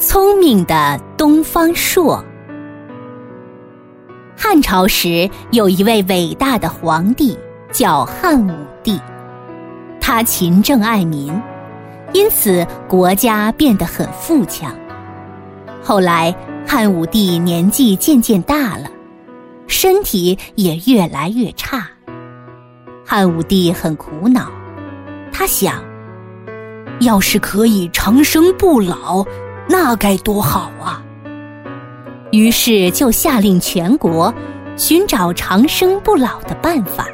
聪明的东方朔。汉朝时有一位伟大的皇帝，叫汉武帝。他勤政爱民，因此国家变得很富强。后来，汉武帝年纪渐渐大了，身体也越来越差。汉武帝很苦恼，他想，要是可以长生不老。那该多好啊！于是就下令全国寻找长生不老的办法。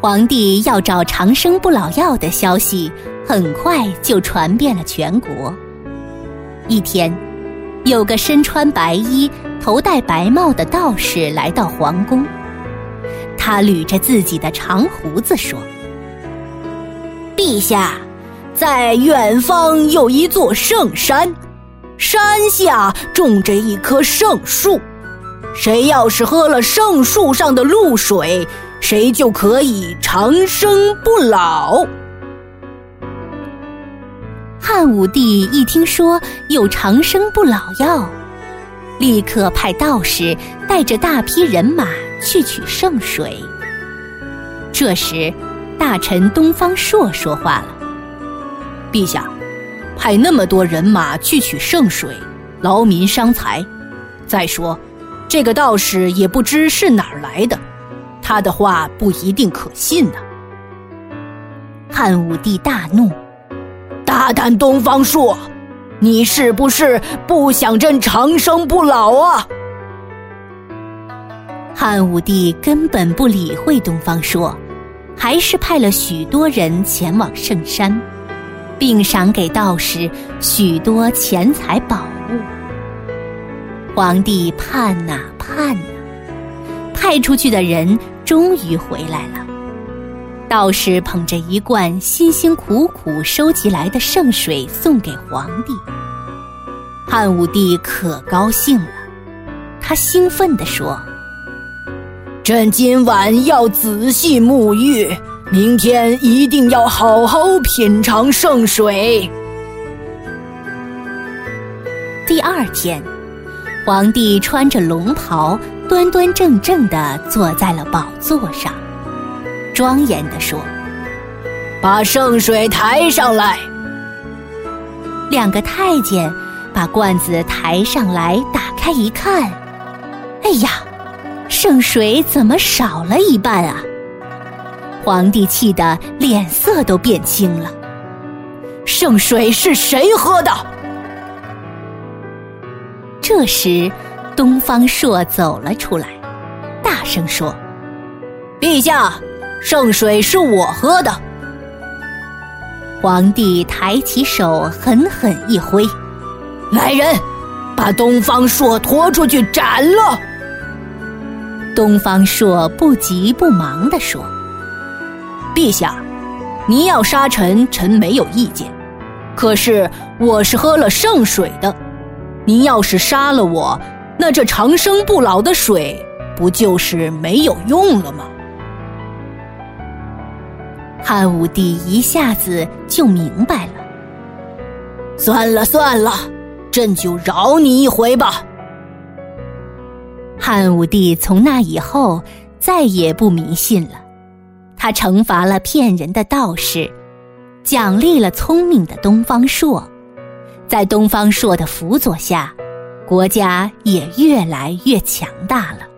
皇帝要找长生不老药的消息很快就传遍了全国。一天，有个身穿白衣、头戴白帽的道士来到皇宫，他捋着自己的长胡子说：“陛下。”在远方有一座圣山，山下种着一棵圣树。谁要是喝了圣树上的露水，谁就可以长生不老。汉武帝一听说有长生不老药，立刻派道士带着大批人马去取圣水。这时，大臣东方朔说话了。陛下，派那么多人马去取圣水，劳民伤财。再说，这个道士也不知是哪儿来的，他的话不一定可信呢。汉武帝大怒：“大胆东方朔，你是不是不想朕长生不老啊？”汉武帝根本不理会东方朔，还是派了许多人前往圣山。并赏给道士许多钱财宝物。皇帝盼呐盼呐，派出去的人终于回来了。道士捧着一罐辛辛苦苦收集来的圣水送给皇帝。汉武帝可高兴了，他兴奋地说：“朕今晚要仔细沐浴。”明天一定要好好品尝圣水。第二天，皇帝穿着龙袍，端端正正的坐在了宝座上，庄严的说：“把圣水抬上来。”两个太监把罐子抬上来，打开一看，哎呀，圣水怎么少了一半啊？皇帝气得脸色都变青了。圣水是谁喝的？这时，东方朔走了出来，大声说：“陛下，圣水是我喝的。”皇帝抬起手，狠狠一挥：“来人，把东方朔拖出去斩了！”东方朔不急不忙地说。陛下，您要杀臣，臣没有意见。可是我是喝了圣水的，您要是杀了我，那这长生不老的水不就是没有用了吗？汉武帝一下子就明白了。算了算了，朕就饶你一回吧。汉武帝从那以后再也不迷信了。他惩罚了骗人的道士，奖励了聪明的东方朔，在东方朔的辅佐下，国家也越来越强大了。